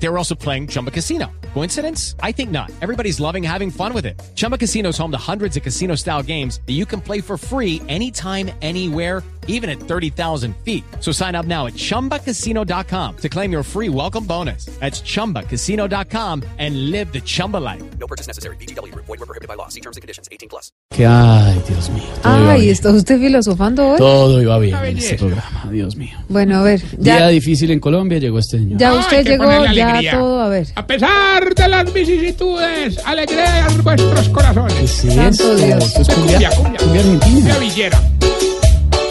They were also playing Chumba Casino. Coincidence? I think not. Everybody's loving having fun with it. Chumba Casino is home to hundreds of casino style games that you can play for free anytime, anywhere even at 30,000 feet. So sign up now at ChumbaCasino.com to claim your free welcome bonus. That's ChumbaCasino.com and live the Chumba life. No purchase necessary. BGW. Void were prohibited by law. See terms and conditions. 18 plus. Que, ay, Dios mío. Ay, bien. ¿está usted filosofando hoy? Todo iba bien en este programa, Dios mío. Bueno, a ver, Día difícil en Colombia, llegó este señor. ya usted que llegó, ya alegría. todo, a ver. A pesar de las vicisitudes, alegrean vuestros corazones. Esto, esto es cumbia, cumbia, cumbia. cumbia argentina. La villera.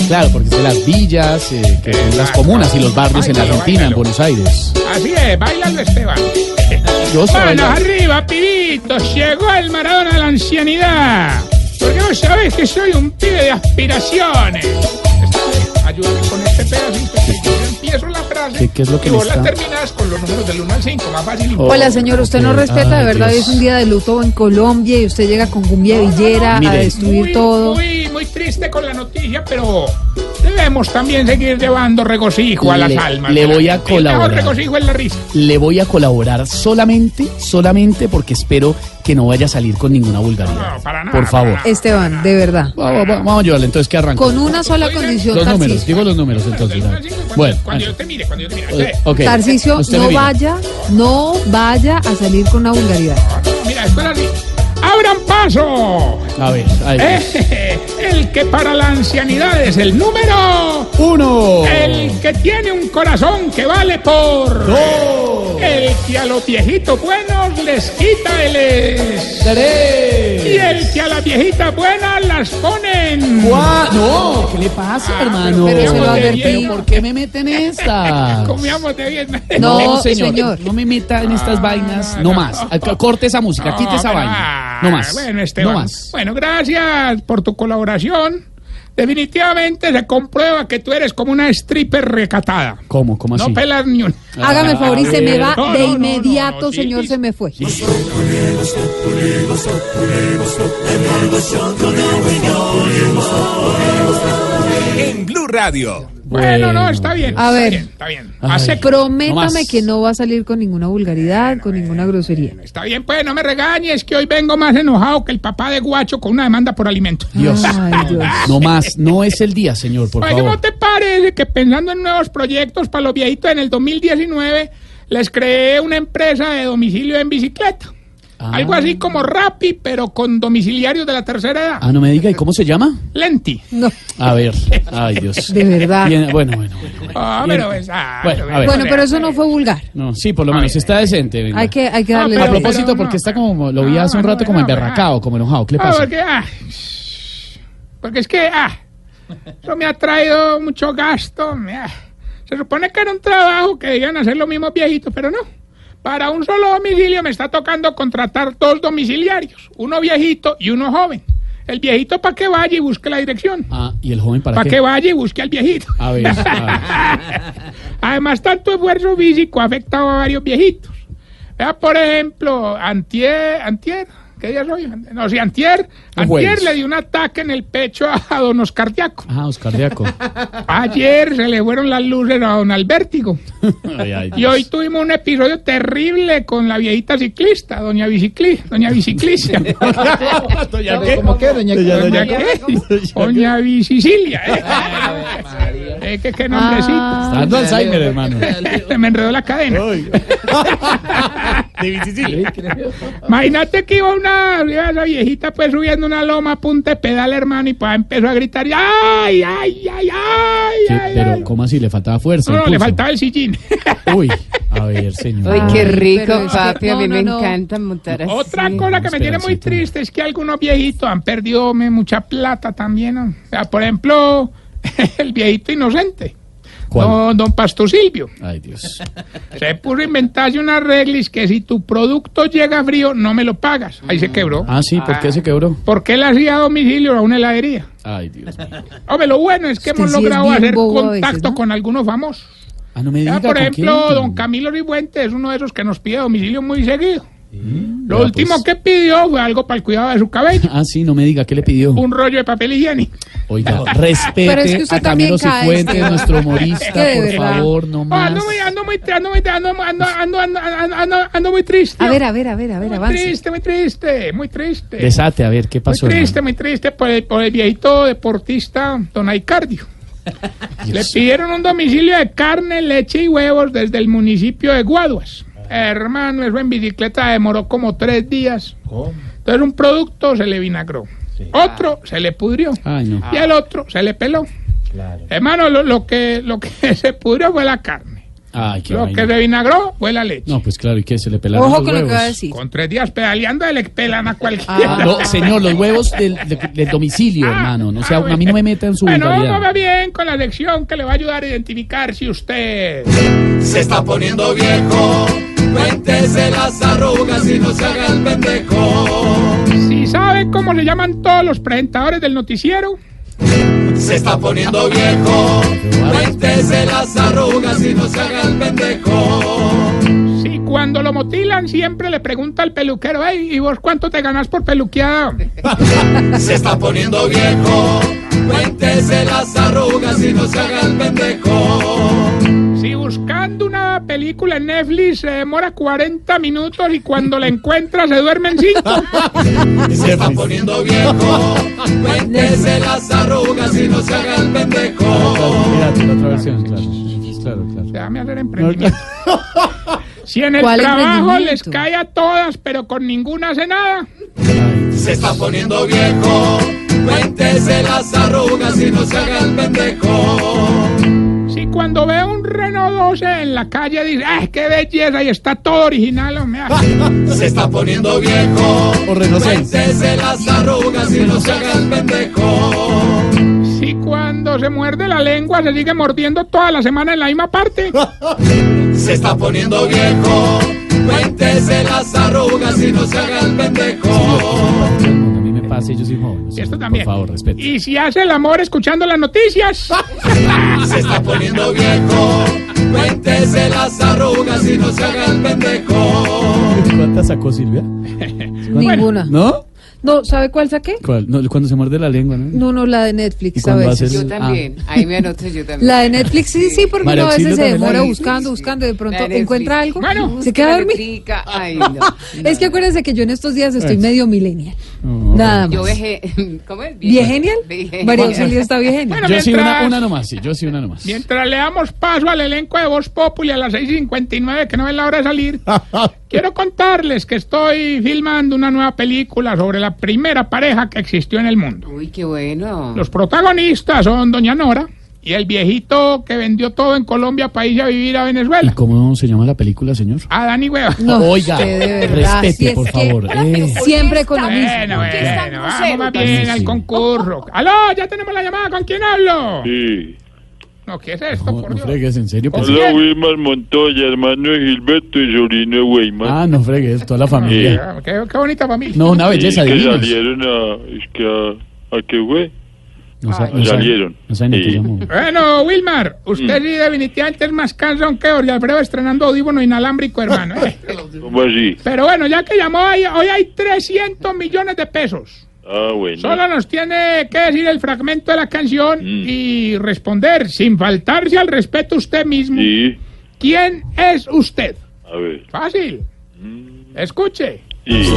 Claro, porque es de las villas, eh, que son las comunas y los barrios en Báilalo, Argentina, en. Buenos Aires. Así es, bailalo Esteban. Yo Manos arriba, pibitos. Llegó el Maradona de la ancianidad. Porque vos sabés que soy un pibe de aspiraciones. Ayúdame con este pedacito. que Yo empiezo la frase. ¿Qué- qué es lo que y vos la está- terminás con los números del 1 al 5. Más fácil. Oh. Hola, señor, usted no ok. respeta, de Ay, verdad, hoy Dios. es un día de luto en Colombia y usted llega con cumbia villera a Mire. destruir muy, todo. Muy, muy triste con la noticia, pero debemos también seguir llevando regocijo a las Le- almas. le de voy a colaborar. regocijo es la risa. Le voy a colaborar solamente, solamente porque espero que no vaya a salir con ninguna vulgaridad. No, para nada, Por favor. para nada. Esteban, de verdad. Vamos, vamos, vamos a ayudarle, entonces que arranque. Con una sola condición, Los números, digo los números entonces. Bueno, cuando yo ah, te mire, cuando yo eh, Usted me no vaya, no vaya a salir con una vulgaridad. Mira, esto es así. ¡Abran paso! A ver, ahí. Eh, el que para la ancianidad es el número. Uno. El que tiene un corazón que vale por. Dos. El que a los viejitos buenos les quita el es. Tres. Y el que a las viejitas buenas las ponen. No, ¿qué le pasa, Ah, hermano? pero se lo advertí. ¿Por qué me meten estas? Comíamos de bien. No, señor, señor. no me meta en estas vainas, no más. Corte esa música, quite esa bueno, vaina. ah, No más. Bueno, Esteban. No más. Bueno, gracias por tu colaboración. Definitivamente se comprueba que tú eres como una stripper recatada. ¿Cómo? ¿Cómo así? No pelas ni un. Hágame el favor y se me va No, de no, no, inmediato, no, sí, señor, sí. se me fue. En Blue Radio. Bueno, no, está bien. A está ver. bien, Está bien. Ay. Prométame No que no va a salir con ninguna vulgaridad, con ninguna grosería. Está bien, pues no me regañes que hoy vengo más enojado que el papá de Guacho con una demanda por alimento. Dios. Ay, Dios. No más. No es el día, señor, por Oye, favor. ¿cómo te parece que pensando en nuevos proyectos para los viejitos en el 2019 les creé una empresa de domicilio en bicicleta? Ah. Algo así como Rappi, pero con domiciliarios de la tercera edad. Ah, no me diga, ¿y cómo se llama? Lenti. No, A ver. Ay, Dios. de verdad. Bien, bueno, bueno, bueno. Ah, pero ah, Bueno, pero a ver. Bueno, pero eso no fue vulgar. No, sí, por lo menos está decente. venga. Hay que, hay que Ah, darle A pero- propósito, porque no. está como, lo vi Ah, hace un no, rato como emberracado, como enojado. ¿Qué le Ah, pasa? porque, ah, porque es que, ah, eso me ha traído mucho gasto. me, ah. se supone que era un trabajo que debían hacer los mismos viejitos, pero no. Para un solo domicilio me está tocando contratar dos domiciliarios, uno viejito y uno joven. El viejito para que vaya y busque la dirección. Ah, ¿y el joven para que vaya y busque al viejito. A ver, a ver. Además, tanto esfuerzo físico ha afectado a varios viejitos. Vea, por ejemplo, Antier, Antier, ¿qué día soy? No, sí, Antier, Antier le dio un ataque en el pecho a don Oscar Diaco. Ah, Oscar Diaco. Ayer se le fueron las luces a don Albertigo. Ay, ay, Y hoy tuvimos un episodio terrible con la viejita ciclista, doña Bicicli, doña Biciclicia. ¿Doña qué? ¿Cómo qué, doña Doña- Doña, doña- qué? Doña Bicicilia. ¿eh? Eh, que qué nombrecito. Está dando Alzheimer, hermano. Se me enredó la cadena. De. Imagínate que iba una viejita pues subiendo una loma a punta de pedal, hermano, y pues empezó a gritar, ¡ay, ay, ay, ay! Ay, Pero, ay". ¿cómo así? ¿Le faltaba fuerza? No, no, le faltaba el sillín. Uy, a ver, señor. Ay, qué rico, papi. a mí no, me no, encanta montar así. Otra cosa que me tiene muy triste es que algunos viejitos han perdido me, mucha plata también. ¿no? O sea, por ejemplo, el viejito inocente. ¿Cuál? Don, don Pasto Silvio. Ay, Dios. Se puso a inventarse una reglis que si tu producto llega frío, no me lo pagas. Ahí se quebró. Ah, sí, ¿por qué se quebró? Porque él hacía domicilio a una heladería. Ay, Dios mío. Hombre, lo bueno es que Usted hemos sí logrado hacer a veces, contacto ¿no? con algunos famosos. Ah, no me Ya, diga por ¿con ejemplo, quién? don Camilo Ribuente es uno de esos que nos pide domicilio muy seguido. Lo último que pidió fue algo para el cuidado de su cabello. Ah, sí, no me diga, ¿qué le pidió? Un rollo de papel higiénico. Oiga, Pero es que respete usted a Camilo también cae, Cifuentes, nuestro Es humorista, de por verdad. favor, no Oh, más. ando muy, ando muy, ando muy, ando, ando, ando, ando, ando, ando, muy triste. A ver, a ver, a ver, a ver, muy avance. triste, muy triste, muy triste. Desate, a ver, ¿qué pasó? muy triste, hermano? muy triste por el, por el viejito deportista Don Aicardio. Le pidieron un domicilio de carne, leche y huevos desde el municipio de Guaduas. Hermano, eso en bicicleta demoró como tres días. Entonces un producto se le vinagró. Otro se le pudrió. Ay, no. Y el otro se le peló. Hermano, lo, lo que, lo que se pudrió fue la carne. Ay, qué Lo vaina. que se vinagró fue la leche. No, pues claro, ¿y qué? ¿Se le pelaron Ojo los con lo que va a huevos? decir. Con tres días pedaleando le pelan a cualquiera. Ah, no, señor, los huevos del, de- del domicilio, Ah, hermano. No, o sea, ah, a mí no me meta en su Bueno, vamos vulgaridad. bien con la lección que le va a ayudar a identificar si usted Se está poniendo viejo. Cuéntese las arrugas y no se haga el pendejo. Sabe cómo le llaman todos los presentadores del noticiero. Se está poniendo viejo. Cuéntese las arrugas y no se haga el pendejo. Si cuando lo motilan siempre le pregunta al peluquero, hey, ¿y vos cuánto te ganas por peluqueada? Se está poniendo viejo. Cuéntese las arrugas y no se haga el pendejo. Si buscando película en Netflix se demora 40 minutos y cuando la encuentra se duerme en 5. Se está poniendo viejo. Cuéntese las arrugas y no se haga el pendejo. Mírate, la otra versión, claro. Claro, claro. Déjame hacer emprendimiento. Si en el ¿Cuál trabajo les cae a todas, pero con ninguna hace nada. Se está poniendo viejo. Cuéntese las arrugas y no se haga el pendejo. Renault 12 en la calle dice, ¡ay, qué belleza! Y está todo original, hombre. ah. Se está poniendo viejo. O Renault 6. Cuéntese las arrugas y no se haga el pendejo. Si cuando se muerde la lengua se sigue mordiendo toda la semana en la misma parte. Se está poniendo viejo. Cuéntese las arrugas y no se haga el pendejo. A mí me pasa y yo soy joven. Y esto también. Por favor, respete. Y si hace el amor escuchando las noticias. Se está poniendo viejo. Cuéntese las arrugas y no se haga el pendejo. ¿Cuántas sacó Silvia? Ninguna. ¿No? No, ¿sabe cuál saqué? ¿Cuál? No, cuando se muerde la lengua, ¿no? No, no, la de ¿Y Netflix a veces. haces- Yo también, ahí me anoto yo también. La de Netflix, sí, sí, porque uno a veces se demora de- buscando, buscando, y de pronto encuentra algo, Bueno, se queda dormido. letrica, Ay, no. Es que acuérdense que yo en estos días estoy medio millennial. Nada Yo más. veje, ¿cómo es? ¿Viegenial? María Auxilio está viegenial. Bueno, Yo sí, una, una nomás, sí, yo sí, una nomás. Mientras le damos paso al elenco de Voz Populi a las 6.59, que no ven la hora de salir, quiero contarles que estoy filmando una nueva película sobre la primera pareja que existió en el mundo. Uy, qué bueno. Los protagonistas son Doña Nora y el viejito que vendió todo en Colombia para irse a vivir a ¿Y Venezuela. cómo se llama la película, señor? A Dani Hueva. No, Oiga, de respete, si por favor. eh. Siempre con lo mismo. Bueno, ¿Por qué es tan bueno, vamos más bien al concurso. ¡Aló! Ya tenemos la llamada. ¿Con quién hablo? Sí. No, ¿qué es esto, No, por no Dios? fregues, en serio. pues. Hola, Wilmar Montoya, hermano de Gilberto y sobrino de Weimar. Ah, no fregues, toda la familia. Ah, Qué, qué bonita familia. No, una Sí, belleza que divina. salieron a... Es que a... ¿A qué fue? No, Ay, no salieron. No ni Sí. Bueno, Wilmar, Mm. usted sí definitivamente es más cansón que Jorge Alfredo estrenando audífono inalámbrico, hermano. eh. ¿Cómo así? Pero bueno, ya que llamó, hoy, hoy hay 300 millones de pesos. Ah, bueno. Solo nos tiene que decir el fragmento de la canción Mm. y responder, sin faltarse al respeto usted mismo, Sí. ¿quién es usted? A ver. Fácil. Escuche. Sí.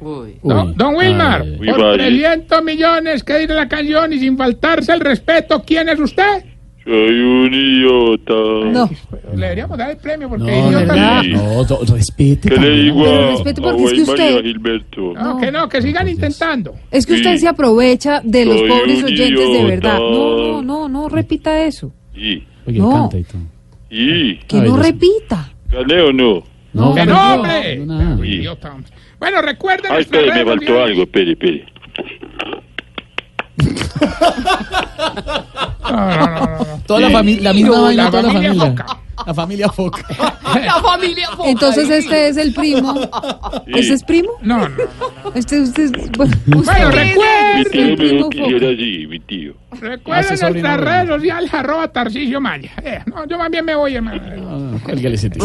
Uy. Don, Uy. don Wilmar, Ay, Muy por vale. 300 millones que dice la canción y sin faltarse al respeto, ¿quién es usted? Soy un idiota. No, Le deberíamos dar el premio porque No, idiota no, Sí. no, do- respete. ¿Qué le digo a, respete a porque es que usted- Gilberto? No, que no, que sigan intentando. es que usted Sí. se aprovecha de los Soy pobres oyentes de verdad. No, no, no, no repita eso. Sí. Oye, No. canta y. Que Ay, no repita. ¿Gané o no? No, ¡Que no, no, no, hombre! Idiota. Bueno, recuerden Ah, nuestras espere, me faltó algo. Espere, espere. No, no, no, no, no. Toda la familia, la misma La vaina, toda la familia. Foca. La familia Foca. La familia Foca. Entonces este es el primo. Sí. ¿Ese es primo? No, no, no. Este usted bueno, Bueno, Mi recuerden, tío que yo Foca. era así, mi tío. recuerden nuestras redes sociales, arroba Tarcisio Maya. Eh, no, yo más bien me voy, hermano. Ah, cuélguele ese tío.